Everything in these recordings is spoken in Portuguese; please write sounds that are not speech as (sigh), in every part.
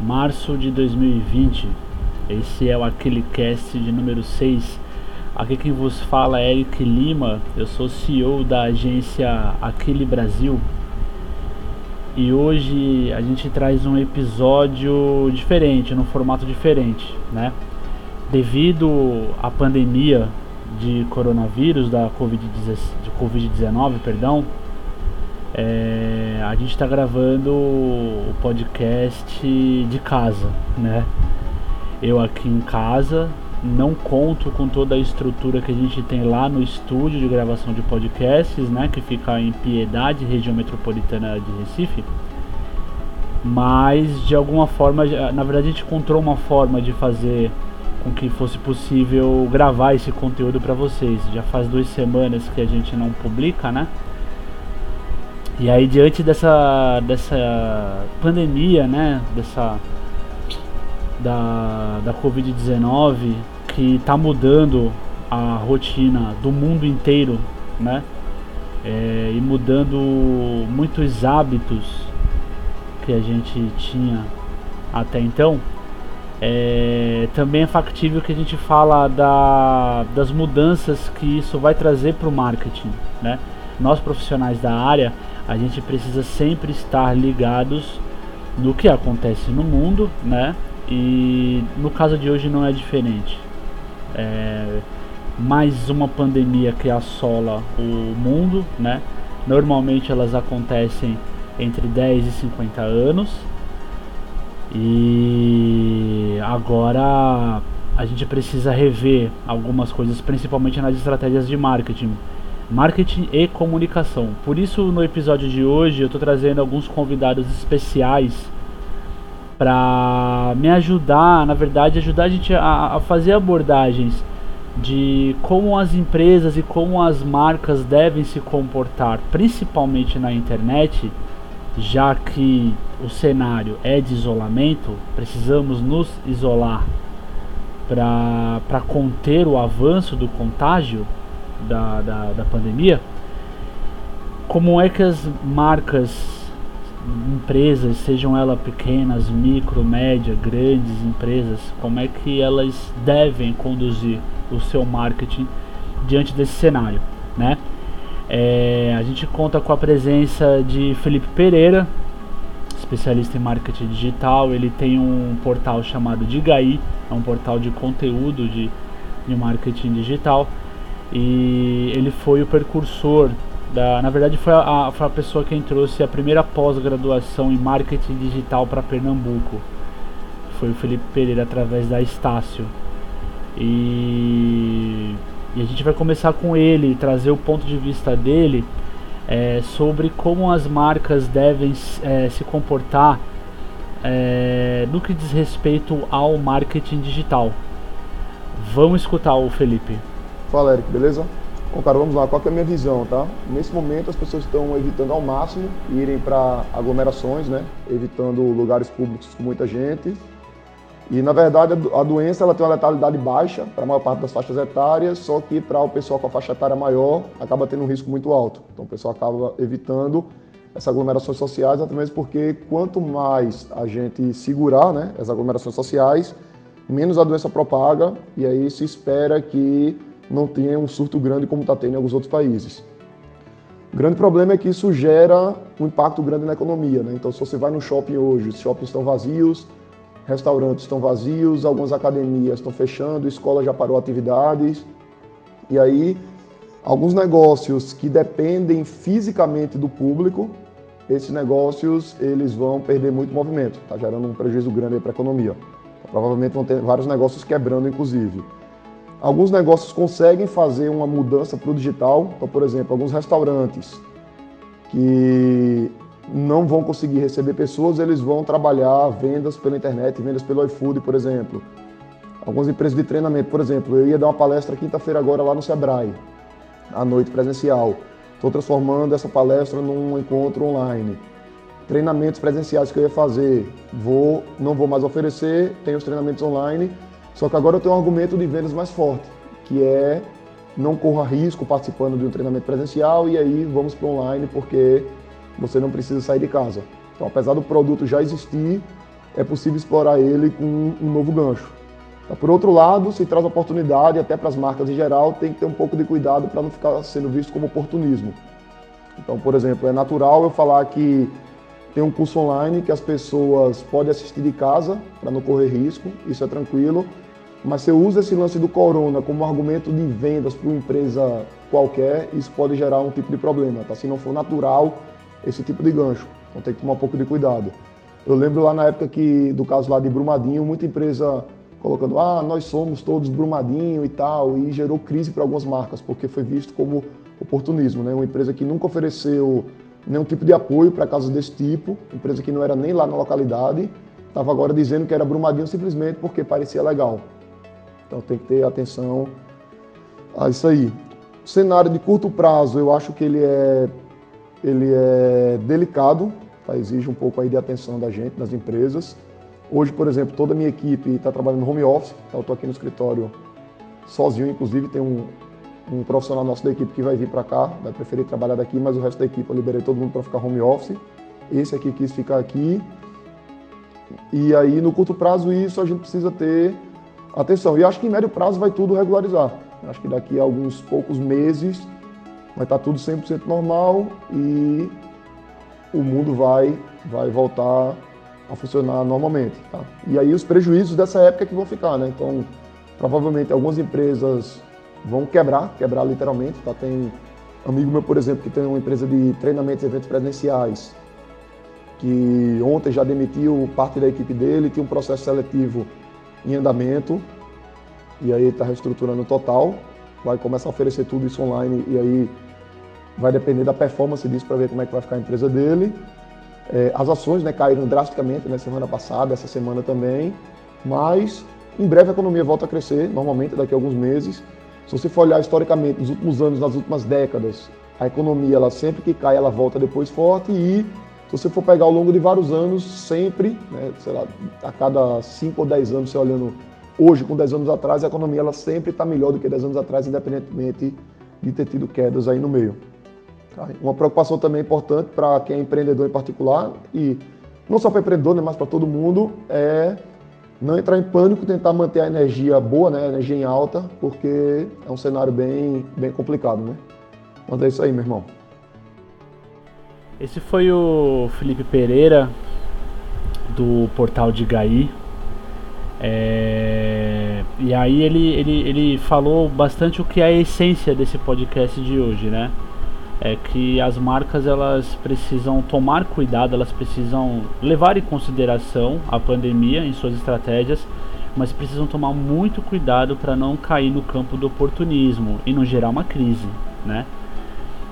março de 2020. Esse é o Aquele Cast de número 6. Aqui quem vos fala é Eric Lima, eu sou CEO da agência Aquele Brasil. E hoje a gente traz um episódio diferente, num formato diferente, né? Devido à pandemia de coronavírus, da Covid-19, perdão, é, a gente está gravando o podcast de casa, né? Eu aqui em casa, não conto com toda a estrutura que a gente tem lá no estúdio de gravação de podcasts, né? Que fica em Piedade, região metropolitana de Recife. Mas de alguma forma, na verdade a gente encontrou uma forma de fazer com que fosse possível gravar esse conteúdo para vocês. Já faz duas semanas que a gente não publica, né? E aí diante dessa dessa pandemia, né, dessa da, da Covid-19 que está mudando a rotina do mundo inteiro, né? É, e mudando muitos hábitos que a gente tinha até então. É, também é factível que a gente fala da, das mudanças que isso vai trazer para o marketing, né? Nós profissionais da área a gente precisa sempre estar ligados no que acontece no mundo, né? E no caso de hoje não é diferente. É mais uma pandemia que assola o mundo, né? Normalmente elas acontecem entre 10 e 50 anos. E agora a gente precisa rever algumas coisas, principalmente nas estratégias de marketing marketing e comunicação. Por isso, no episódio de hoje, eu estou trazendo alguns convidados especiais para me ajudar, na verdade, ajudar a gente a, a, fazer abordagens de como as empresas e como as marcas devem se comportar, principalmente na internet, já que o cenário é de isolamento, precisamos nos isolar para conter o avanço do contágio da, da, da pandemia, como é que as marcas, empresas, sejam elas pequenas, micro, média, grandes empresas, como é que elas devem conduzir o seu marketing diante desse cenário, né? É, a gente conta com a presença de Felipe Pereira, especialista em marketing digital. Ele tem um portal chamado Digaí, é um portal de conteúdo de, de marketing digital e ele foi o precursor da, na verdade foi a, foi a pessoa quem trouxe a primeira pós-graduação em marketing digital para Pernambuco. Foi o Felipe Pereira através da Estácio. E, e, a gente vai começar com ele, trazer o ponto de vista dele é, sobre como as marcas devem é, se comportar é, no que diz respeito ao marketing digital. Vamos escutar o Felipe. Fala, Eric, beleza? Bom, cara, vamos lá. Qual é a minha visão, tá? Nesse momento, as pessoas estão evitando ao máximo irem para aglomerações, né? Evitando lugares públicos com muita gente. E, na verdade, a doença ela tem uma letalidade baixa para a maior parte das faixas etárias, só que para o pessoal com a faixa etária maior, acaba tendo um risco muito alto. Então, o pessoal acaba evitando essas aglomerações sociais, até mesmo porque quanto mais a gente segurar né, as aglomerações sociais, menos a doença propaga, e aí se espera que não tenha um surto grande como está tendo em alguns outros países. O grande problema é que isso gera um impacto grande na economia. Né? Então, se você vai no shopping hoje, os shoppings estão vazios, restaurantes estão vazios, algumas academias estão fechando, escola já parou atividades. E aí, alguns negócios que dependem fisicamente do público, esses negócios eles vão perder muito movimento, está gerando um prejuízo grande para a economia. Provavelmente vão ter vários negócios quebrando, inclusive. Alguns negócios conseguem fazer uma mudança para o digital, então, por exemplo, alguns restaurantes que não vão conseguir receber pessoas, eles vão trabalhar vendas pela internet, vendas pelo iFood, por exemplo. Algumas empresas de treinamento, por exemplo, eu ia dar uma palestra quinta-feira agora lá no Sebrae, à noite presencial. Estou transformando essa palestra num encontro online. Treinamentos presenciais que eu ia fazer, vou, não vou mais oferecer, tenho os treinamentos online só que agora eu tenho um argumento de vendas mais forte, que é não corra risco participando de um treinamento presencial e aí vamos para online porque você não precisa sair de casa. Então, apesar do produto já existir, é possível explorar ele com um novo gancho. Tá, por outro lado, se traz oportunidade, até para as marcas em geral, tem que ter um pouco de cuidado para não ficar sendo visto como oportunismo. Então, por exemplo, é natural eu falar que tem um curso online que as pessoas podem assistir de casa para não correr risco, isso é tranquilo. Mas se eu uso esse lance do corona como argumento de vendas para uma empresa qualquer, isso pode gerar um tipo de problema, tá? Se não for natural esse tipo de gancho. Então tem que tomar um pouco de cuidado. Eu lembro lá na época que do caso lá de Brumadinho, muita empresa colocando, ah, nós somos todos Brumadinho e tal, e gerou crise para algumas marcas, porque foi visto como oportunismo, né? Uma empresa que nunca ofereceu nenhum tipo de apoio para casos desse tipo, empresa que não era nem lá na localidade, estava agora dizendo que era Brumadinho simplesmente porque parecia legal. Então tem que ter atenção a isso aí. O cenário de curto prazo, eu acho que ele é, ele é delicado, tá? exige um pouco aí de atenção da gente, das empresas. Hoje, por exemplo, toda a minha equipe está trabalhando no home office, tá? eu estou aqui no escritório sozinho, inclusive tem um, um profissional nosso da equipe que vai vir para cá, vai preferir trabalhar daqui, mas o resto da equipe eu liberei todo mundo para ficar home office. Esse aqui quis ficar aqui. E aí, no curto prazo, isso a gente precisa ter atenção. E acho que em médio prazo vai tudo regularizar. Acho que daqui a alguns poucos meses vai estar tá tudo 100% normal e o mundo vai, vai voltar a funcionar normalmente. Tá? E aí os prejuízos dessa época é que vão ficar, né? Então, provavelmente algumas empresas vão quebrar, quebrar literalmente. Tá? Tem amigo meu, por exemplo, que tem uma empresa de treinamentos e eventos presenciais, que ontem já demitiu parte da equipe dele, tinha um processo seletivo em andamento, e aí está reestruturando total, vai começar a oferecer tudo isso online, e aí vai depender da performance disso para ver como é que vai ficar a empresa dele. É, as ações né, caíram drasticamente na né, semana passada, essa semana também, mas em breve a economia volta a crescer, normalmente daqui a alguns meses. Se você for olhar historicamente, nos últimos anos, nas últimas décadas, a economia, ela sempre que cai, ela volta depois forte e se você for pegar ao longo de vários anos, sempre, né, sei lá, a cada 5 ou 10 anos, você olhando hoje com 10 anos atrás, a economia ela sempre está melhor do que 10 anos atrás, independentemente de ter tido quedas aí no meio. Tá? Uma preocupação também importante para quem é empreendedor em particular, e não só para empreendedor, né, mas para todo mundo, é não entrar em pânico, tentar manter a energia boa, né, a energia em alta, porque é um cenário bem, bem complicado. Né? Mas é isso aí, meu irmão. Esse foi o Felipe Pereira, do portal de Gai. É... E aí ele, ele, ele falou bastante o que é a essência desse podcast de hoje, né? É que as marcas elas precisam tomar cuidado, elas precisam levar em consideração a pandemia em suas estratégias, mas precisam tomar muito cuidado para não cair no campo do oportunismo e não gerar uma crise, né?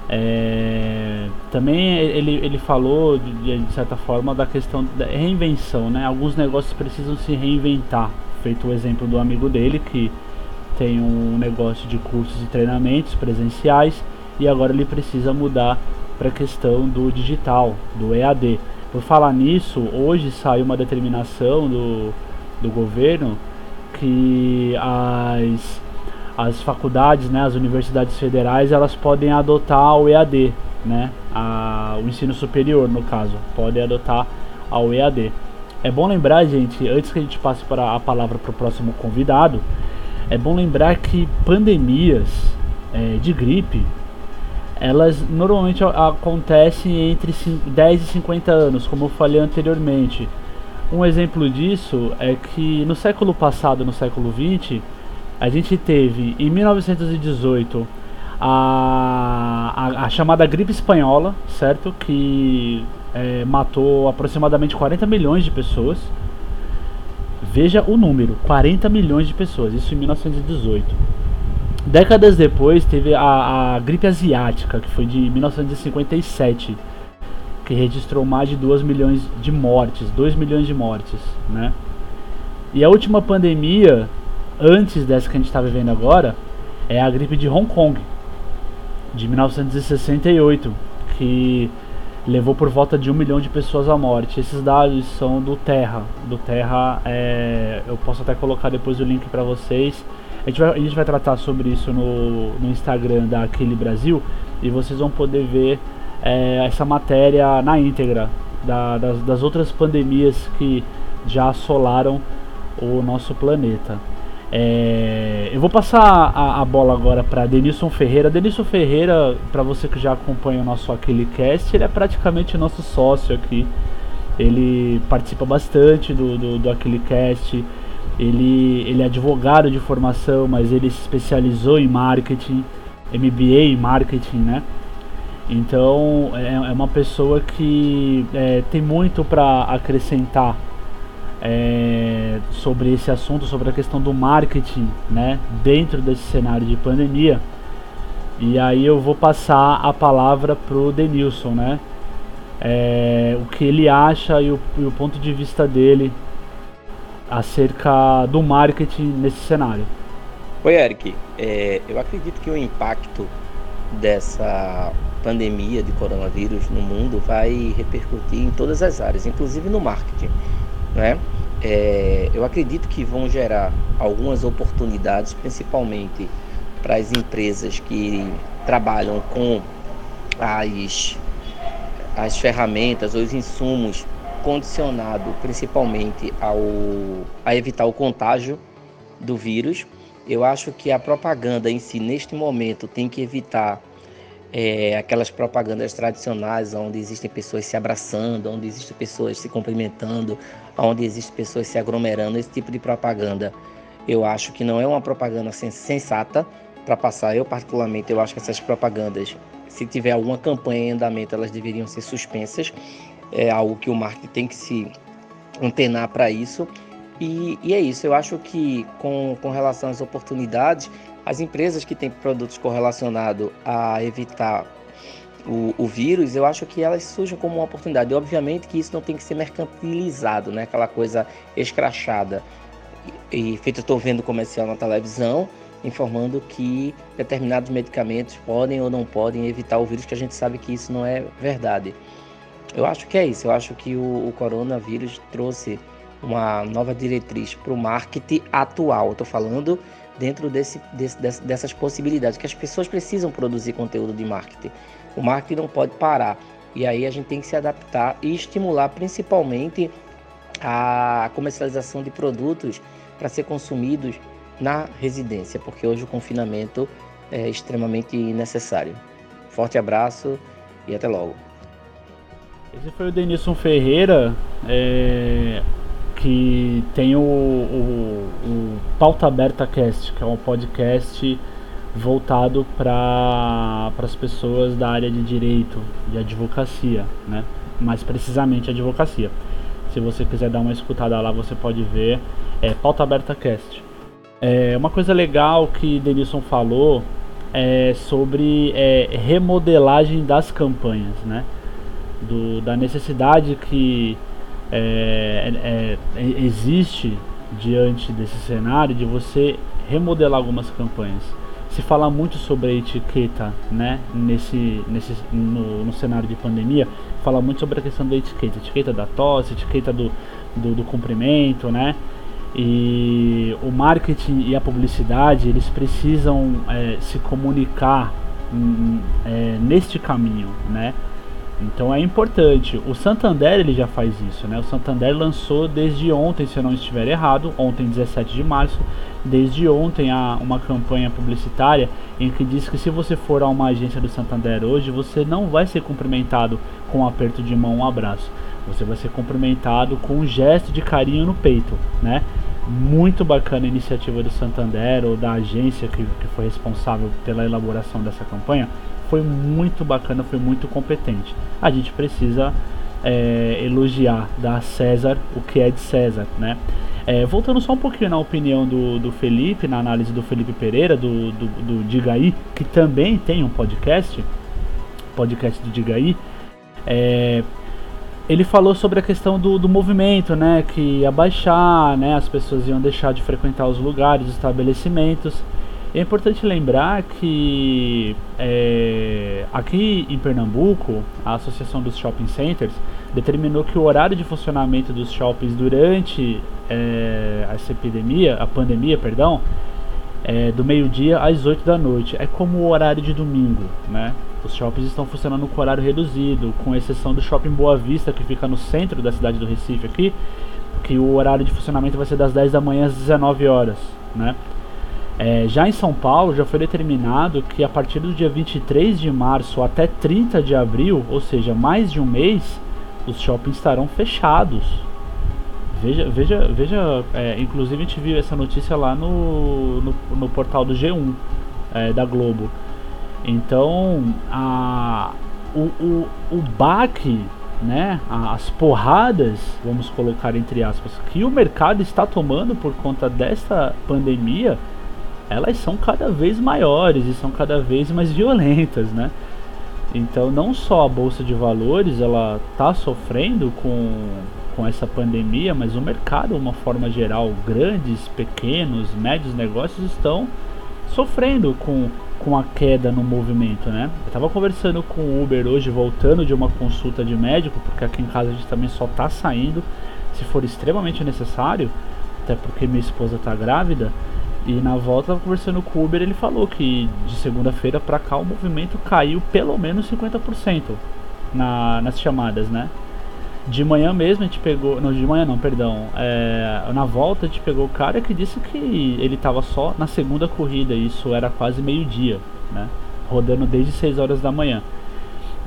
É, também ele, ele falou de, de, certa forma da questão da reinvenção, né? Alguns negócios precisam se reinventar. Feito o exemplo do amigo dele que tem um negócio de cursos e treinamentos presenciais e agora ele precisa mudar para a questão do digital, do EAD. Por falar nisso, hoje saiu uma determinação do, do governo que as as faculdades, né, as universidades federais, elas podem adotar o EAD, né, a, o ensino superior no caso, podem adotar ao EAD. É bom lembrar, gente, antes que a gente passe para a palavra para o próximo convidado, é bom lembrar que pandemias é, de gripe, elas normalmente acontecem entre 10 e 50 anos, como eu falei anteriormente. Um exemplo disso é que no século passado, no século 20, a gente teve em 1918 a, a, a chamada gripe espanhola, certo? Que é, matou aproximadamente 40 milhões de pessoas. Veja o número, 40 milhões de pessoas, isso em 1918. Décadas depois teve a, a gripe asiática, que foi de 1957, que registrou mais de 2 milhões de mortes, 2 milhões de mortes, né? E a última pandemia antes dessa que a gente está vivendo agora, é a gripe de Hong Kong, de 1968, que levou por volta de um milhão de pessoas à morte. Esses dados são do Terra. Do Terra, é, eu posso até colocar depois o link para vocês. A gente, vai, a gente vai tratar sobre isso no, no Instagram da Aquele Brasil e vocês vão poder ver é, essa matéria na íntegra da, das, das outras pandemias que já assolaram o nosso planeta. É, eu vou passar a, a bola agora para Denilson Ferreira. Denilson Ferreira, para você que já acompanha o nosso Aquilecast, ele é praticamente nosso sócio aqui. Ele participa bastante do, do, do Aquilecast. Ele, ele é advogado de formação, mas ele se especializou em marketing, MBA em marketing, né? Então é, é uma pessoa que é, tem muito para acrescentar é, sobre esse assunto, sobre a questão do marketing, né, dentro desse cenário de pandemia. E aí eu vou passar a palavra pro Denilson, né, é, o que ele acha e o, e o, ponto de vista dele acerca do marketing nesse cenário. Oi, Eric. É, eu acredito que o impacto dessa pandemia de coronavírus no mundo vai repercutir em todas as áreas, inclusive no marketing né? É, eu acredito que vão gerar algumas oportunidades, principalmente para as empresas que trabalham com as, as ferramentas ou os insumos condicionado principalmente ao, a evitar o contágio do vírus. Eu acho que a propaganda em si, neste momento, tem que evitar é, aquelas propagandas tradicionais onde existem pessoas se abraçando, onde existem pessoas se cumprimentando, onde existem pessoas se aglomerando, esse tipo de propaganda eu acho que não é uma propaganda sensata para passar. Eu particularmente eu acho que essas propagandas, se tiver alguma campanha em andamento, elas deveriam ser suspensas. É algo que o marketing tem que se antenar para isso. E, e, é isso, eu acho que com, com relação às oportunidades, as empresas que têm produtos correlacionados a evitar o, o, vírus, eu acho que elas surgem como uma oportunidade. E, obviamente que isso não tem que ser mercantilizado, né? aquela coisa escrachada. E, e feito, estou vendo comercial na televisão informando que determinados medicamentos podem ou não podem evitar o vírus, que a gente sabe que isso não é verdade. Eu acho que é isso. Eu acho que o, o coronavírus trouxe uma nova diretriz para o marketing atual. Estou falando dentro desse, desse, dessas possibilidades, que as pessoas precisam produzir conteúdo de marketing. O marketing não pode parar. E aí a gente tem que se adaptar e estimular principalmente a comercialização de produtos para ser consumidos na residência, porque hoje o confinamento é extremamente necessário. Forte abraço e até logo. Esse foi o Denilson Ferreira. É que tem o, o, o Pauta Aberta Cast, que é um podcast voltado para as pessoas da área de direito, de advocacia, né? mais precisamente advocacia. Se você quiser dar uma escutada lá, você pode ver. É Pauta Aberta Cast. É, uma coisa legal que Denilson falou é sobre é, remodelagem das campanhas, né? Do, da necessidade que é, é, é, existe diante desse cenário de você remodelar algumas campanhas. Se fala muito sobre a etiqueta, né? Nesse, nesse no, no, cenário de pandemia, fala muito sobre a questão da etiqueta, etiqueta da tosse, etiqueta do, do, do cumprimento, né? E o marketing e a publicidade eles precisam é, se comunicar hum, é, neste caminho, né? Então é importante. O Santander ele já faz isso, né? O Santander lançou desde ontem, se eu não estiver errado, ontem 17 de março, desde ontem há uma campanha publicitária em que diz que se você for a uma agência do Santander hoje, você não vai ser cumprimentado com um aperto de mão, um abraço. Você vai ser cumprimentado com um gesto de carinho no peito, né? Muito bacana a iniciativa do Santander ou da agência que, que foi responsável pela elaboração dessa campanha foi muito bacana, foi muito competente. A gente precisa é, elogiar, dar a César o que é de César, né? É, voltando só um pouquinho na opinião do, do Felipe, na análise do Felipe Pereira, do, do, do Digaí, que também tem um podcast, podcast do Digaí, é, ele falou sobre a questão do, do movimento, né, que ia baixar, né, as pessoas iam deixar de frequentar os lugares, os estabelecimentos, é importante lembrar que é, aqui em Pernambuco, a Associação dos Shopping Centers determinou que o horário de funcionamento dos shoppings durante é, essa epidemia, a pandemia, perdão, é do meio-dia às 8 da noite. É como o horário de domingo, né? Os shoppings estão funcionando com horário reduzido, com exceção do shopping Boa Vista, que fica no centro da cidade do Recife aqui, que o horário de funcionamento vai ser das 10 da manhã às 19 horas, né? É, já em São Paulo já foi determinado que a partir do dia 23 de março até 30 de abril, ou seja, mais de um mês, os shoppings estarão fechados. Veja, veja, veja é, inclusive a gente viu essa notícia lá no, no, no portal do G1 é, da Globo. Então, a, o, o, o baque, né, as porradas, vamos colocar entre aspas, que o mercado está tomando por conta desta pandemia elas são cada vez maiores e são cada vez mais violentas, né? Então não só a bolsa de valores ela está sofrendo com, com essa pandemia, mas o mercado, de uma forma geral, grandes, pequenos, médios negócios estão sofrendo com, com a queda no movimento, né? Eu estava conversando com o Uber hoje, voltando de uma consulta de médico, porque aqui em casa a gente também só está saindo se for extremamente necessário, até porque minha esposa está grávida. E na volta, conversando com o Uber, ele falou que de segunda-feira para cá o movimento caiu pelo menos 50% na, nas chamadas, né? De manhã mesmo a gente pegou. Não, de manhã não, perdão. É, na volta a gente pegou o cara que disse que ele tava só na segunda corrida, isso era quase meio-dia, né? Rodando desde 6 horas da manhã.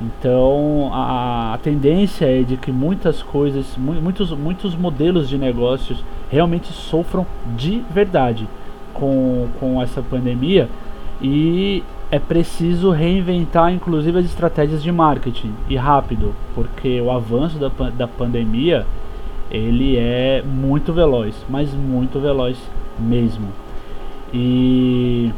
Então a, a, tendência é de que muitas coisas, muitos, muitos modelos de negócios realmente sofram de verdade com, com essa pandemia e é preciso reinventar inclusive as estratégias de marketing e rápido, porque o avanço da, da pandemia ele é muito veloz, mas muito veloz mesmo. E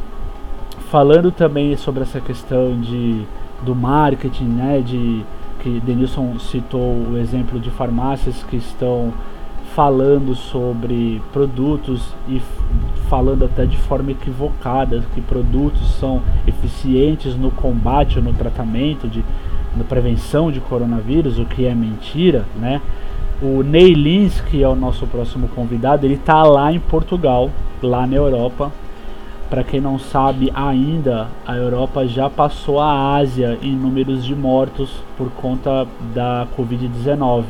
falando também sobre essa questão de do marketing, né, de que Denilson citou o exemplo de farmácias que estão falando sobre produtos e falando até de forma equivocada que produtos são eficientes no combate ou no tratamento de na prevenção de coronavírus, o que é mentira, né? O Ney Lins, que é o nosso próximo convidado, ele está lá em Portugal, lá na Europa. Para quem não sabe ainda, a Europa já passou a Ásia em números de mortos por conta da Covid-19.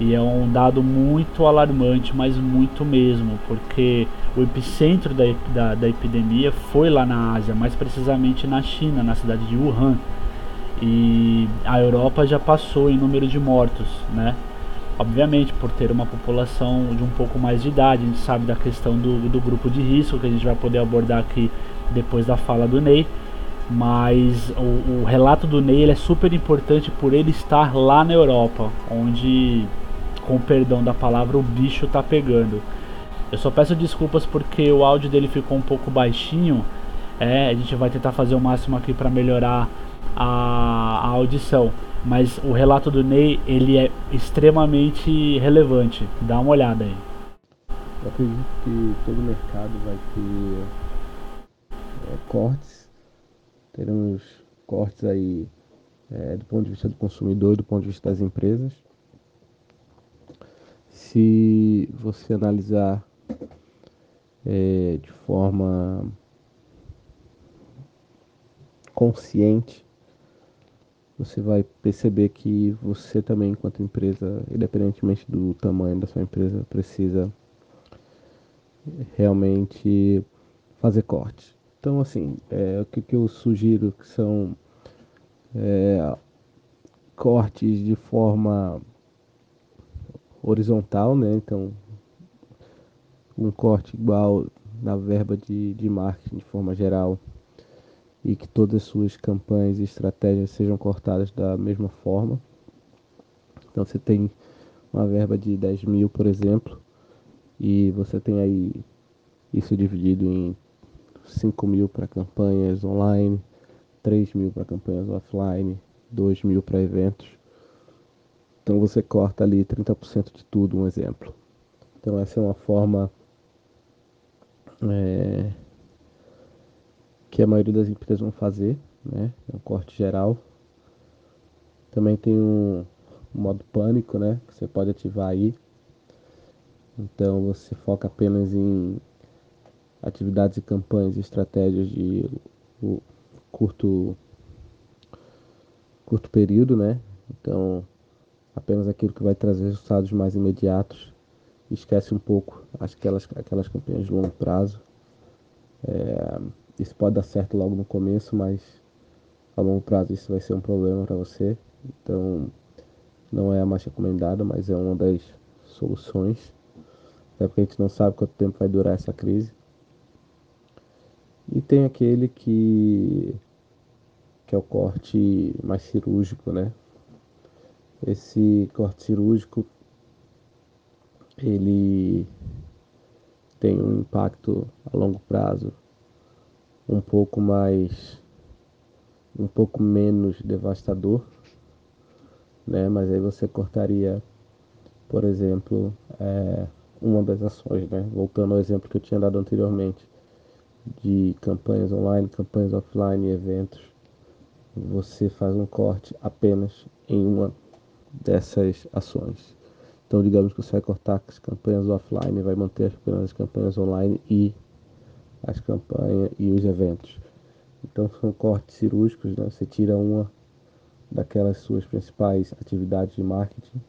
E é um dado muito alarmante, mas muito mesmo, porque o epicentro da, da, da, epidemia foi lá na Ásia, mais precisamente na China, na cidade de Wuhan. E a Europa já passou em número de mortos, né? Obviamente, por ter uma população de um pouco mais de idade, a gente sabe da questão do, do grupo de risco, que a gente vai poder abordar aqui depois da fala do Ney. Mas o, o relato do Ney é super importante por ele estar lá na Europa, onde com o perdão da palavra, o bicho tá pegando. Eu só peço desculpas porque o áudio dele ficou um pouco baixinho. É, a gente vai tentar fazer o máximo aqui para melhorar a, a, audição. Mas o relato do Ney, ele é extremamente relevante. Dá uma olhada aí. Eu acredito que todo mercado vai ter é, cortes. Teremos cortes aí é, do ponto de vista do consumidor do ponto de vista das empresas se você analisar é, de forma consciente, você vai perceber que você também, enquanto empresa, independentemente do tamanho da sua empresa, precisa realmente fazer cortes. Então, assim, é, o que, que eu sugiro que são é, cortes de forma horizontal, né? Então, um corte igual na verba de, de marketing de forma geral e que todas as suas campanhas e estratégias sejam cortadas da mesma forma. Então, você tem uma verba de 10 mil, por exemplo, e você tem aí isso dividido em 5 mil para campanhas online, 3 mil para campanhas offline, 2 mil para eventos então você corta ali 30% de tudo, um exemplo. Então essa é uma forma é, que a maioria das empresas vão fazer, né? É um corte geral. Também tem um, um modo pânico, né? Que você pode ativar aí. Então você foca apenas em atividades e campanhas e estratégias de curto curto período, né? Então apenas aquilo que vai trazer resultados mais imediatos esquece um pouco aquelas, aquelas campanhas de longo prazo. É, isso pode dar certo logo no começo, mas a longo prazo isso vai ser um problema para você. Então, não é a mais recomendada, mas é uma das soluções. Até porque a gente não sabe quanto tempo vai durar essa crise. E tem aquele que, que é o corte mais cirúrgico, né? Esse corte cirúrgico ele tem um impacto a longo prazo um pouco mais um pouco menos devastador, né? Mas aí você cortaria, por exemplo, é, uma das ações, né? Voltando ao exemplo que eu tinha dado anteriormente de campanhas online, campanhas offline, eventos, você faz um corte apenas em uma dessas ações. Então, digamos que você vai cortar as campanhas offline, vai manter as campanhas online e as campanhas e os eventos. Então, são cortes cirúrgicos, né? Você tira uma daquelas suas principais atividades de marketing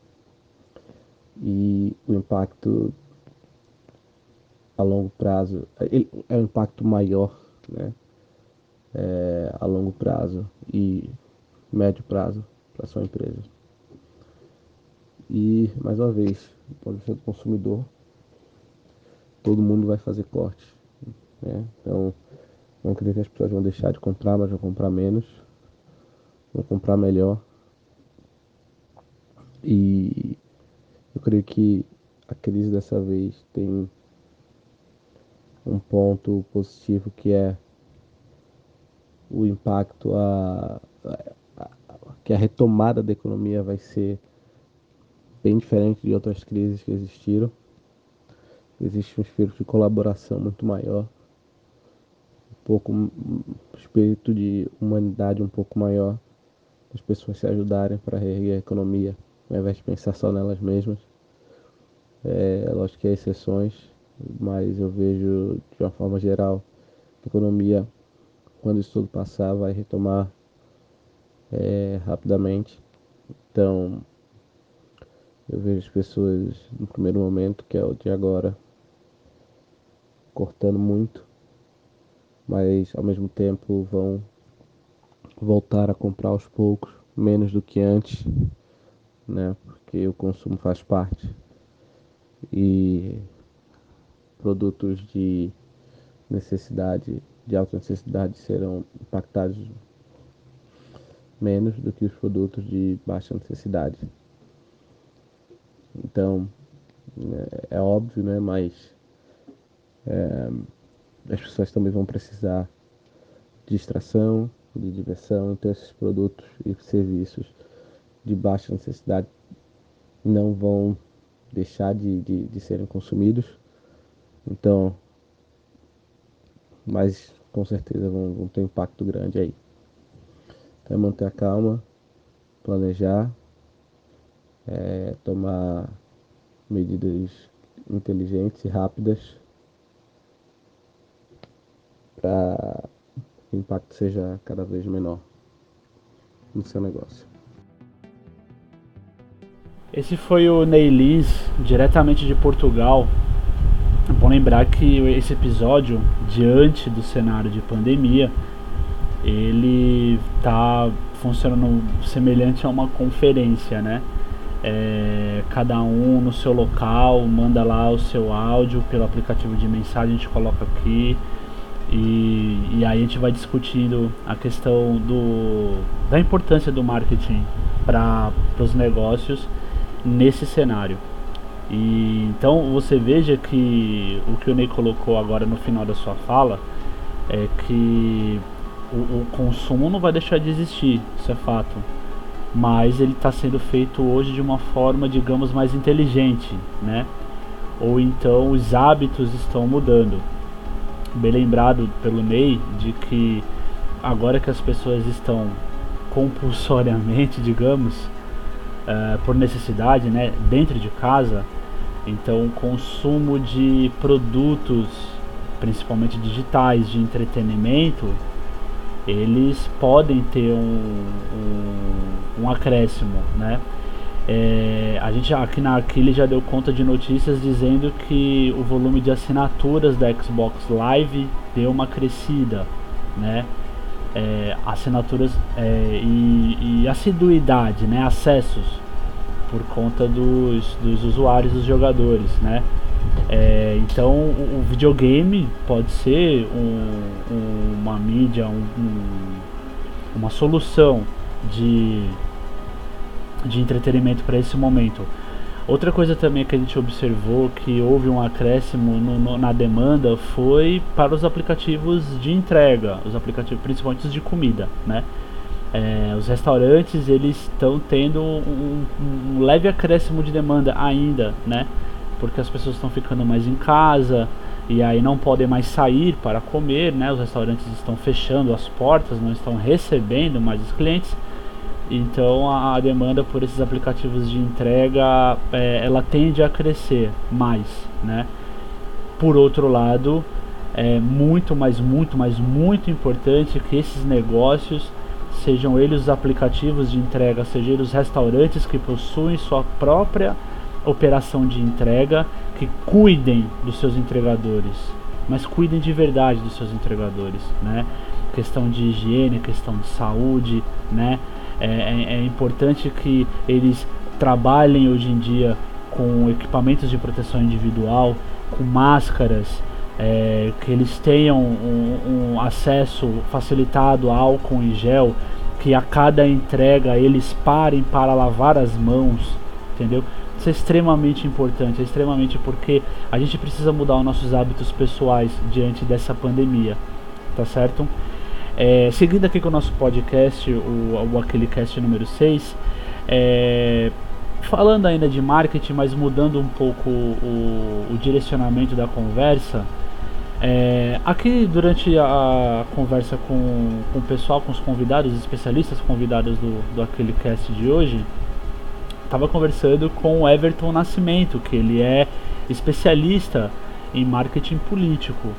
e o impacto a longo prazo ele é um impacto maior, né? É, a longo prazo e médio prazo para sua empresa. E mais uma vez, do ponto de vista do consumidor, todo mundo vai fazer corte. Né? Então, não acredito que as pessoas vão deixar de comprar, mas vão comprar menos, vão comprar melhor. E eu creio que a crise dessa vez tem um ponto positivo que é o impacto a, a, a, que a retomada da economia vai ser bem diferente de outras crises que existiram. Existe um espírito de colaboração muito maior, um pouco um espírito de humanidade um pouco maior, as pessoas se ajudarem para reerguer a economia, ao invés de pensar só nelas mesmas. É, lógico que há exceções, mas eu vejo de uma forma geral a economia, quando isso tudo passar, vai retomar é, rapidamente. Então, eu vejo as pessoas no primeiro momento, que é o de agora, cortando muito, mas ao mesmo tempo vão voltar a comprar aos poucos, menos do que antes, né? Porque o consumo faz parte. E produtos de necessidade, de alta necessidade serão impactados menos do que os produtos de baixa necessidade. Então, é, é óbvio, né? Mas é, as pessoas também vão precisar de distração, de diversão, então esses produtos e serviços de baixa necessidade não vão deixar de, de, de serem consumidos. Então, mas com certeza vão, vão ter um impacto grande aí. Então, é manter a calma, planejar é, tomar medidas inteligentes e rápidas para o impacto seja cada vez menor no seu negócio. Esse foi o Ney Lins, diretamente de Portugal. É bom lembrar que esse episódio, diante do cenário de pandemia, ele está funcionando semelhante a uma conferência, né? É, cada um no seu local, manda lá o seu áudio pelo aplicativo de mensagem, a gente coloca aqui e, e aí a gente vai discutindo a questão do, da importância do marketing para os negócios nesse cenário. E, então você veja que o que o Ney colocou agora no final da sua fala é que o, o consumo não vai deixar de existir, isso é fato mas ele está sendo feito hoje de uma forma, digamos, mais inteligente, né? Ou então os hábitos estão mudando. Bem lembrado pelo Ney de que agora que as pessoas estão compulsoriamente, digamos, uh, por necessidade, né, dentro de casa, então o consumo de produtos, principalmente digitais, de entretenimento, eles podem ter um, um, um acréscimo, né? É, a gente aqui na Aquile já deu conta de notícias dizendo que o volume de assinaturas da Xbox Live deu uma crescida, né? É, assinaturas é, e, e, assiduidade, né? Acessos por conta dos, dos usuários, dos jogadores, né? É, então o, videogame pode ser um, um, uma mídia, um, uma solução de de entretenimento para esse momento. Outra coisa também que a gente observou que houve um acréscimo no, no, na demanda foi para os aplicativos de entrega, os aplicativos principalmente de comida, né? É, os restaurantes eles estão tendo um, um, leve acréscimo de demanda ainda, né? Porque as pessoas estão ficando mais em casa e aí não podem mais sair para comer, né? Os restaurantes estão fechando as portas, não estão recebendo mais os clientes então a, demanda por esses aplicativos de entrega é, ela tende a crescer mais, né? Por outro lado, é muito, mas muito, mas muito importante que esses negócios sejam eles os aplicativos de entrega, sejam eles os restaurantes que possuem sua própria operação de entrega, que cuidem dos seus entregadores, mas cuidem de verdade dos seus entregadores, né? Questão de higiene, questão de saúde, né? É, é, é importante que eles trabalhem hoje em dia com equipamentos de proteção individual, com máscaras, é, que eles tenham um, um, acesso facilitado a álcool em gel, que a cada entrega eles parem para lavar as mãos, entendeu? Isso é extremamente importante, é extremamente porque a gente precisa mudar os nossos hábitos pessoais diante dessa pandemia, tá certo? É, seguindo aqui com o nosso podcast, o, o aquele cast número 6, é, falando ainda de marketing, mas mudando um pouco o, o direcionamento da conversa, é, aqui durante a conversa com, com o pessoal, com os convidados, especialistas convidados do, do aquele cast de hoje, estava conversando com o Everton Nascimento, que ele é especialista em marketing político.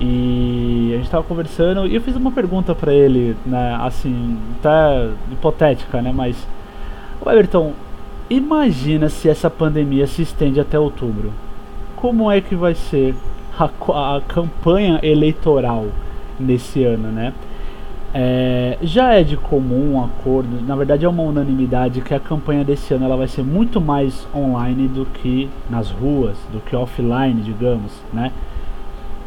E a gente tava conversando e eu fiz uma pergunta para ele, né, assim, até hipotética, né, mas o Everton, imagina se essa pandemia se estende até outubro. Como é que vai ser a, a campanha eleitoral nesse ano, né? É, já é de comum um acordo, na verdade é uma unanimidade que a campanha desse ano ela vai ser muito mais online do que nas ruas, do que offline, digamos, né?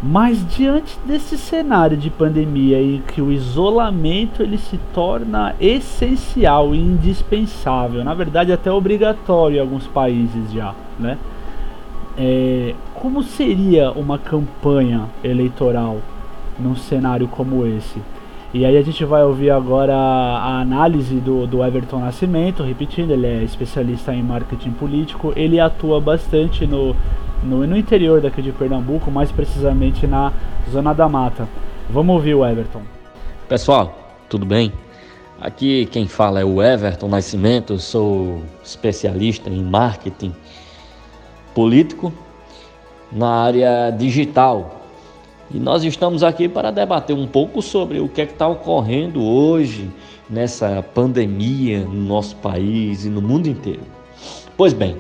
Mas diante desse cenário de pandemia e que o isolamento ele se torna essencial e indispensável, na verdade até obrigatório em alguns países já, né? É, como seria uma campanha eleitoral num cenário como esse? E aí a gente vai ouvir agora a análise do, do Everton Nascimento, repetindo, ele é especialista em marketing político, ele atua bastante no no, no interior daqui de Pernambuco, mais precisamente na Zona da Mata. Vamos ouvir o Everton. Pessoal, tudo bem? Aqui quem fala é o Everton Nascimento, sou especialista em marketing político na área digital. E nós estamos aqui para debater um pouco sobre o que é está ocorrendo hoje nessa pandemia no nosso país e no mundo inteiro. Pois bem,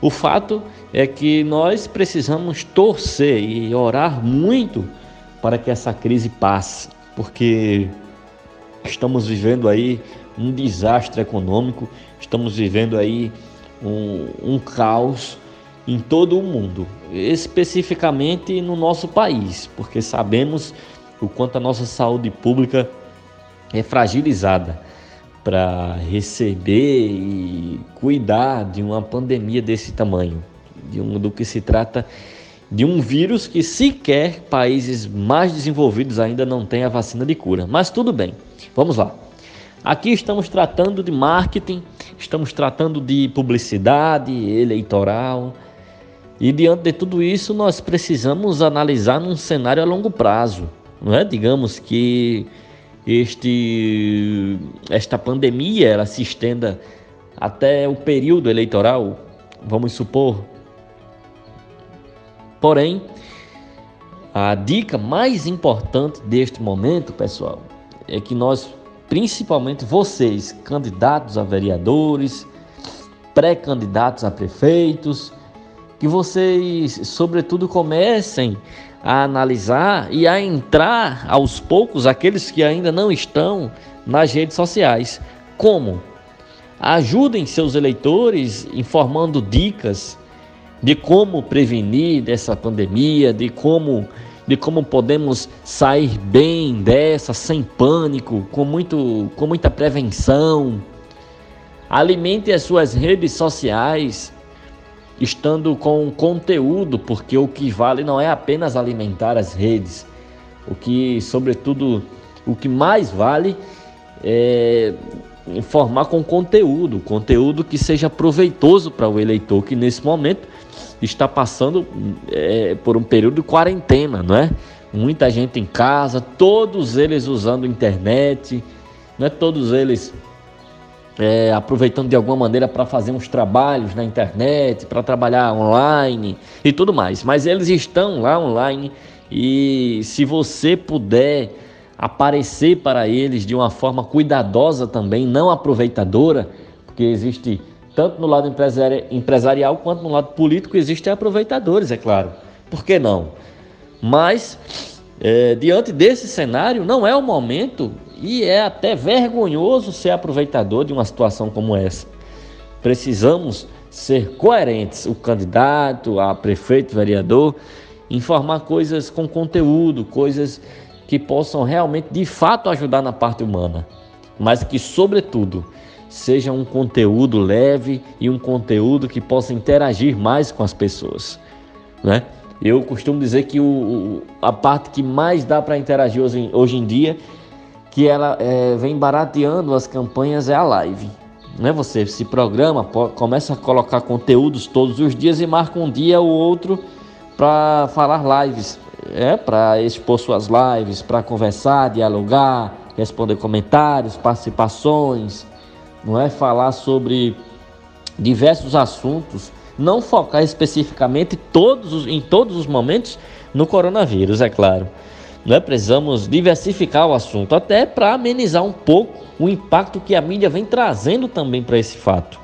o fato é que nós precisamos torcer e orar muito para que essa crise passe, porque estamos vivendo aí um desastre econômico, estamos vivendo aí um, um caos em todo o mundo, especificamente no nosso país, porque sabemos o quanto a nossa saúde pública é fragilizada para receber e cuidar de uma pandemia desse tamanho, de um, do que se trata de um vírus que sequer países mais desenvolvidos ainda não têm a vacina de cura. Mas tudo bem, vamos lá. Aqui estamos tratando de marketing, estamos tratando de publicidade eleitoral. E diante de tudo isso, nós precisamos analisar num cenário a longo prazo, não é? Digamos que este, esta pandemia ela se estenda até o período eleitoral, vamos supor. Porém, a dica mais importante deste momento, pessoal, é que nós, principalmente vocês, candidatos a vereadores, pré-candidatos a prefeitos, que vocês, sobretudo, comecem a analisar e a entrar aos poucos aqueles que ainda não estão nas redes sociais. Como? Ajudem seus eleitores informando dicas de como prevenir dessa pandemia, de como de como podemos sair bem dessa sem pânico, com muito com muita prevenção. Alimente as suas redes sociais estando com conteúdo, porque o que vale não é apenas alimentar as redes. O que, sobretudo, o que mais vale é informar com conteúdo, conteúdo que seja proveitoso para o eleitor que nesse momento está passando é, por um período de quarentena, não é? Muita gente em casa, todos eles usando internet, não é? Todos eles é, aproveitando de alguma maneira para fazer uns trabalhos na internet, para trabalhar online e tudo mais. Mas eles estão lá online e se você puder aparecer para eles de uma forma cuidadosa também, não aproveitadora, porque existe tanto no lado empresarial quanto no lado político existem aproveitadores, é claro. Por que não? Mas é, diante desse cenário, não é o momento e é até vergonhoso ser aproveitador de uma situação como essa. Precisamos ser coerentes, o candidato, a prefeito, vereador, informar coisas com conteúdo, coisas que possam realmente, de fato, ajudar na parte humana, mas que, sobretudo, seja um conteúdo leve e um conteúdo que possa interagir mais com as pessoas, né? Eu costumo dizer que o, a parte que mais dá para interagir hoje, hoje, em dia, que ela é, vem barateando as campanhas, é a live. Né? Você se programa, começa a colocar conteúdos todos os dias e marca um dia ou outro para falar lives é para expor suas lives, para conversar, dialogar, responder comentários, participações, não é falar sobre diversos assuntos, não focar especificamente todos em todos os momentos no coronavírus, é claro. Não é? Precisamos diversificar o assunto, até para amenizar um pouco o impacto que a mídia vem trazendo também para esse fato.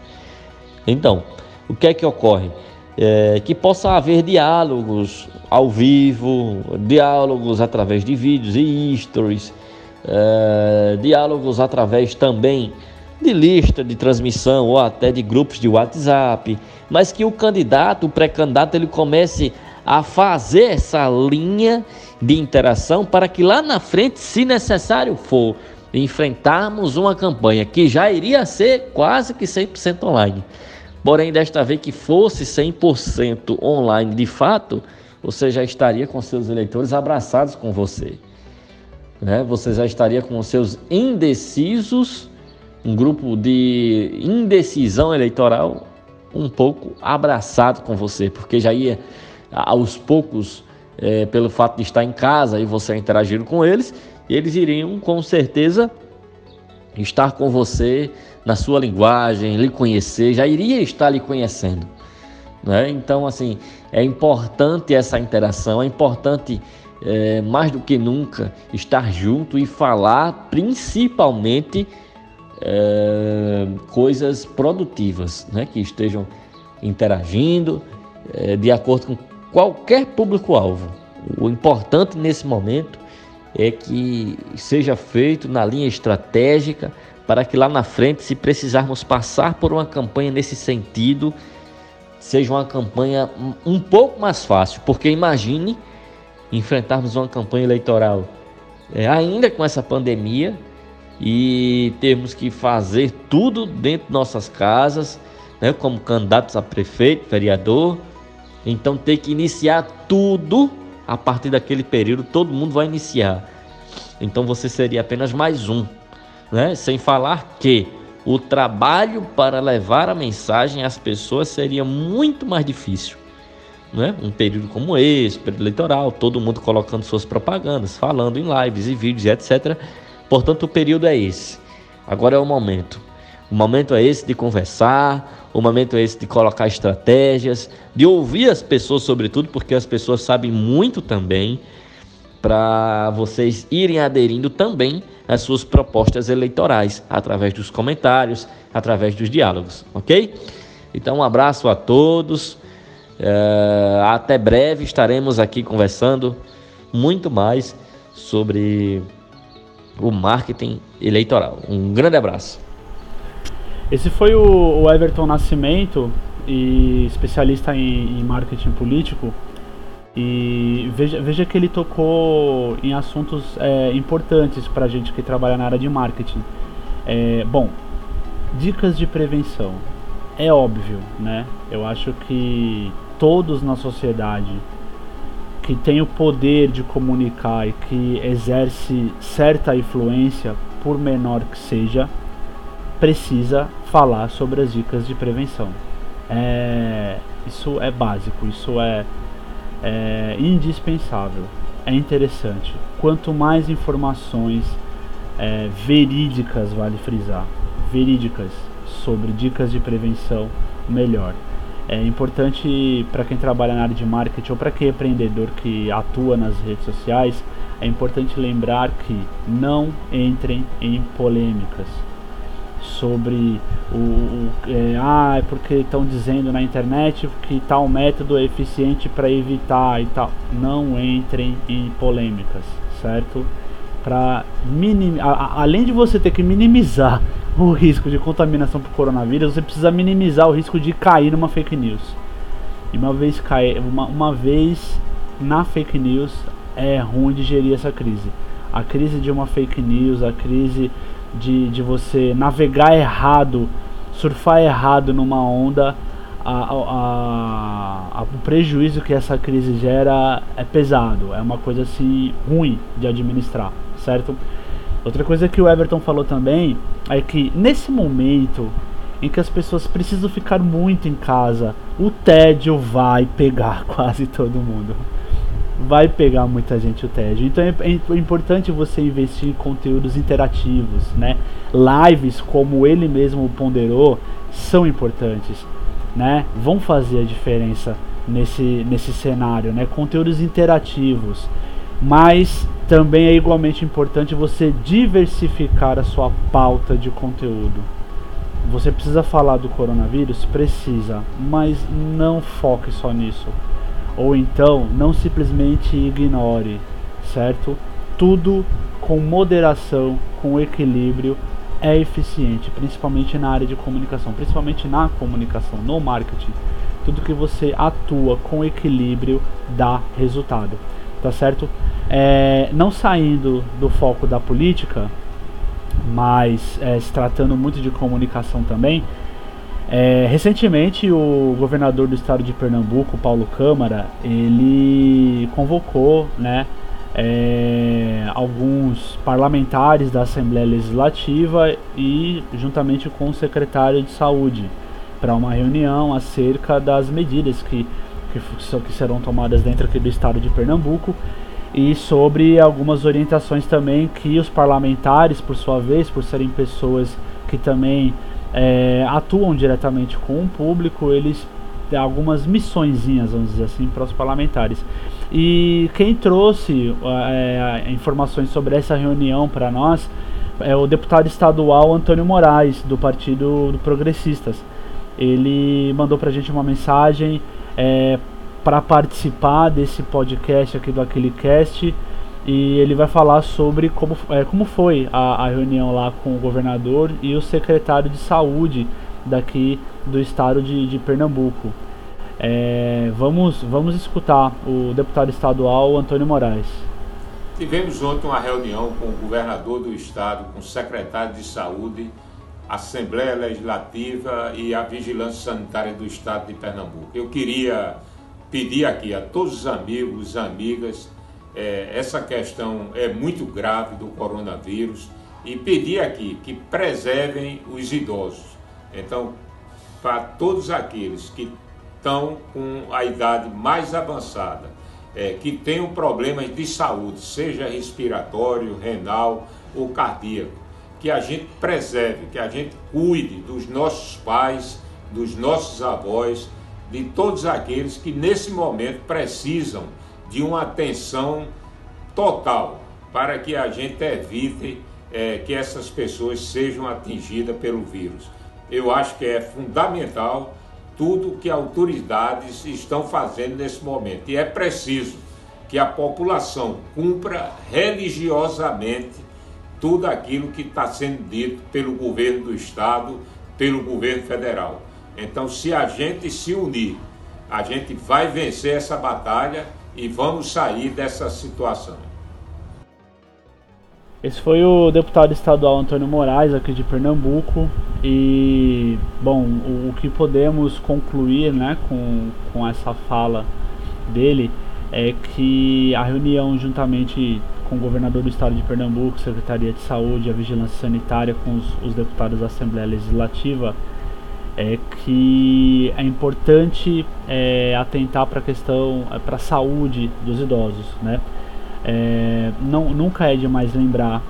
Então, o que é que ocorre? É, que possa haver diálogos ao vivo, diálogos através de vídeos e stories, é, diálogos através também de lista de transmissão ou até de grupos de WhatsApp, mas que o candidato, o pré-candidato, ele comece a fazer essa linha de interação para que lá na frente, se necessário for, enfrentarmos uma campanha que já iria ser quase que 100% online. Porém, desta vez que fosse 100% online de fato, você já estaria com seus eleitores abraçados com você. Né? Você já estaria com os seus indecisos, um grupo de indecisão eleitoral um pouco abraçado com você, porque já ia aos poucos, é, pelo fato de estar em casa e você interagir com eles, eles iriam com certeza estar com você na sua linguagem, lhe conhecer, já iria estar lhe conhecendo. Né? Então, assim, é importante essa interação, é importante é, mais do que nunca estar junto e falar principalmente é, coisas produtivas, né? que estejam interagindo é, de acordo com qualquer público-alvo. O importante nesse momento é que seja feito na linha estratégica para que lá na frente, se precisarmos passar por uma campanha nesse sentido, seja uma campanha um pouco mais fácil, porque imagine enfrentarmos uma campanha eleitoral é, ainda com essa pandemia e termos que fazer tudo dentro de nossas casas, né, como candidatos a prefeito, vereador, então ter que iniciar tudo a partir daquele período, todo mundo vai iniciar. Então você seria apenas mais um, né? Sem falar que o trabalho para levar a mensagem às pessoas seria muito mais difícil. Né? Um período como esse, período eleitoral, todo mundo colocando suas propagandas, falando em lives e vídeos, etc. Portanto, o período é esse. Agora é o momento. O momento é esse de conversar, o momento é esse de colocar estratégias, de ouvir as pessoas, sobretudo, porque as pessoas sabem muito também, para vocês irem aderindo também as suas propostas eleitorais através dos comentários, através dos diálogos, ok? Então, um abraço a todos. Uh, até breve estaremos aqui conversando muito mais sobre o marketing eleitoral. Um grande abraço. Esse foi o, Everton Nascimento, e especialista em, em marketing político. E veja, veja que ele tocou em assuntos é, importantes para a gente que trabalha na área de marketing. É, bom, dicas de prevenção. É óbvio, né? Eu acho que todos na sociedade que tem o poder de comunicar e que exerce certa influência, por menor que seja, precisa falar sobre as dicas de prevenção. É, isso é básico, isso é, é indispensável, é interessante. Quanto mais informações é, verídicas, vale frisar, verídicas sobre dicas de prevenção, melhor. É importante para quem trabalha na área de marketing ou para quem é empreendedor que atua nas redes sociais, é importante lembrar que não entrem em polêmicas sobre o, o é, ah, é porque estão dizendo na internet que tal método é eficiente para evitar e tal. Não entrem em polêmicas, certo? Para minim, além de você ter que minimizar o risco de contaminação por coronavírus, você precisa minimizar o risco de cair numa fake news. E uma vez cair, uma, uma vez na fake news é ruim de gerir essa crise. A crise de uma fake news, a crise de, de você navegar errado, surfar errado numa onda, a, a, a, o prejuízo que essa crise gera é pesado, é uma coisa assim ruim de administrar, certo? Outra coisa que o Everton falou também é que nesse momento em que as pessoas precisam ficar muito em casa, o tédio vai pegar (laughs) quase todo mundo vai pegar muita gente o tédio. Então é, é, importante você investir em conteúdos interativos, né? Lives, como ele mesmo ponderou, são importantes, né? Vão fazer a diferença nesse, nesse cenário, né? Conteúdos interativos. Mas também é igualmente importante você diversificar a sua pauta de conteúdo. Você precisa falar do coronavírus? Precisa, mas não foque só nisso ou então, não simplesmente ignore, certo? Tudo com moderação, com equilíbrio é eficiente, principalmente na área de comunicação, principalmente na comunicação, no marketing. Tudo que você atua com equilíbrio dá resultado, tá certo? É, não saindo do foco da política, mas é, se tratando muito de comunicação também, é, recentemente, o governador do estado de Pernambuco, Paulo Câmara, ele convocou, né, é, alguns parlamentares da Assembleia Legislativa e juntamente com o secretário de Saúde para uma reunião acerca das medidas que, que, que serão tomadas dentro aqui do estado de Pernambuco e sobre algumas orientações também que os parlamentares, por sua vez, por serem pessoas que também é, atuam diretamente com o público, eles têm algumas missõezinhas, vamos dizer assim, para os parlamentares. E quem trouxe é, informações sobre essa reunião para nós é o deputado estadual Antônio Moraes, do Partido Progressistas. Ele mandou para a gente uma mensagem é, para participar desse podcast aqui do Aquilecast e ele vai falar sobre como, é, como foi a, a reunião lá com o governador e o secretário de saúde daqui do estado de, de Pernambuco. É, vamos, vamos escutar o deputado estadual Antônio Moraes. Tivemos ontem uma reunião com o governador do estado, com o secretário de saúde, Assembleia Legislativa e a Vigilância Sanitária do estado de Pernambuco. Eu queria pedir aqui a todos os amigos, amigas, é, essa questão é muito grave do coronavírus e pedir aqui que preservem os idosos. Então, para todos aqueles que estão com a idade mais avançada, é, que tenham problemas de saúde, seja respiratório, renal ou cardíaco, que a gente preserve, que a gente cuide dos nossos pais, dos nossos avós, de todos aqueles que nesse momento precisam de uma atenção total para que a gente evite é, que essas pessoas sejam atingidas pelo vírus. Eu acho que é fundamental tudo que autoridades estão fazendo nesse momento. E é preciso que a população cumpra religiosamente tudo aquilo que está sendo dito pelo governo do Estado, pelo governo federal. Então, se a gente se unir, a gente vai vencer essa batalha e vamos sair dessa situação. Esse foi o deputado estadual Antônio Moraes, aqui de Pernambuco. E, bom, o, o que podemos concluir né, com, com essa fala dele é que a reunião, juntamente com o governador do estado de Pernambuco, Secretaria de Saúde a Vigilância Sanitária, com os, os deputados da Assembleia Legislativa, é que é importante é, atentar para a questão, é, para a saúde dos idosos, né? É, não, nunca é demais lembrar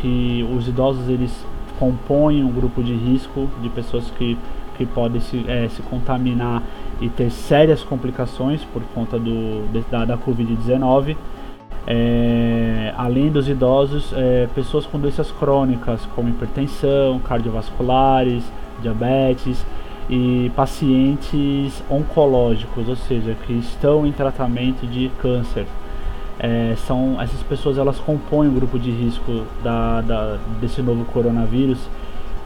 que os idosos eles compõem um grupo de risco de pessoas que, que podem se, é, se contaminar e ter sérias complicações por conta do, da, da Covid-19. É, além dos idosos, é, pessoas com doenças crônicas como hipertensão, cardiovasculares, diabetes e pacientes oncológicos, ou seja, que estão em tratamento de câncer. É, são essas pessoas elas compõem o grupo de risco da, da, desse novo coronavírus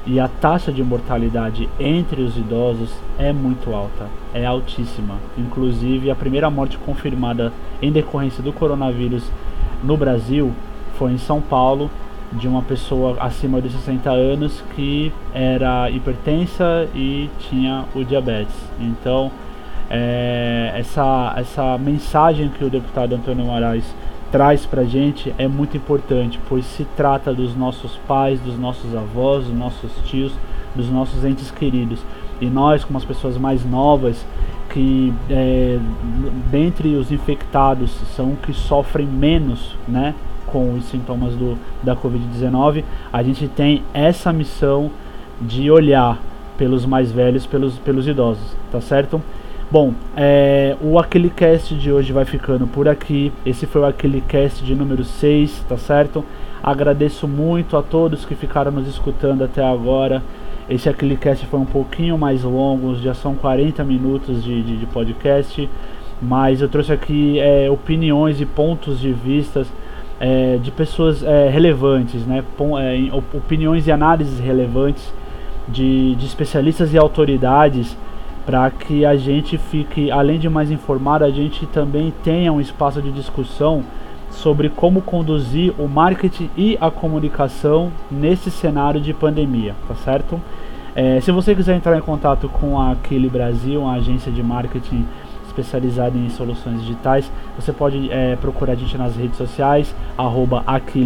e a taxa de mortalidade entre os idosos é muito alta, é altíssima. Inclusive, a primeira morte confirmada em decorrência do coronavírus no Brasil foi em São Paulo, de uma pessoa acima de 60 anos que era hipertensa e tinha o diabetes. Então, é, essa, essa mensagem que o deputado Antônio Moraes traz para gente é muito importante, pois se trata dos nossos pais, dos nossos avós, dos nossos tios, dos nossos entes queridos. E nós, como as pessoas mais novas, que é, dentre os infectados são que sofrem menos, né, com os sintomas do, da Covid-19, a gente tem essa missão de olhar pelos mais velhos, pelos, pelos idosos, tá certo? Bom, é, o Aquele Cast de hoje vai ficando por aqui. Esse foi o Aquele Cast de número 6, tá certo? Agradeço muito a todos que ficaram nos escutando até agora. Esse Aquele Cast foi um pouquinho mais longo, já são 40 minutos de, de, de podcast. Mas eu trouxe aqui é, opiniões e pontos de vistas é, de pessoas é, relevantes, né? É, opiniões e análises relevantes de, de especialistas e autoridades para que a gente fique, além de mais informado, a gente também tenha um espaço de discussão sobre como conduzir o marketing e a comunicação nesse cenário de pandemia, tá certo? É, se você quiser entrar em contato com a Aquile Brasil, uma agência de marketing especializada em soluções digitais, você pode é, procurar a gente nas redes sociais, arroba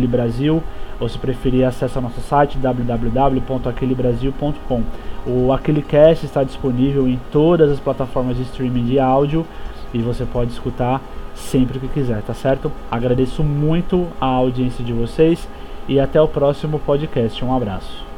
Brasil, ou se preferir, acesse nosso site www.aquilebrasil.com. O Aquilecast está disponível em todas as plataformas de streaming de áudio e você pode escutar sempre que quiser, tá certo? Agradeço muito a audiência de vocês e até o próximo podcast. Um abraço.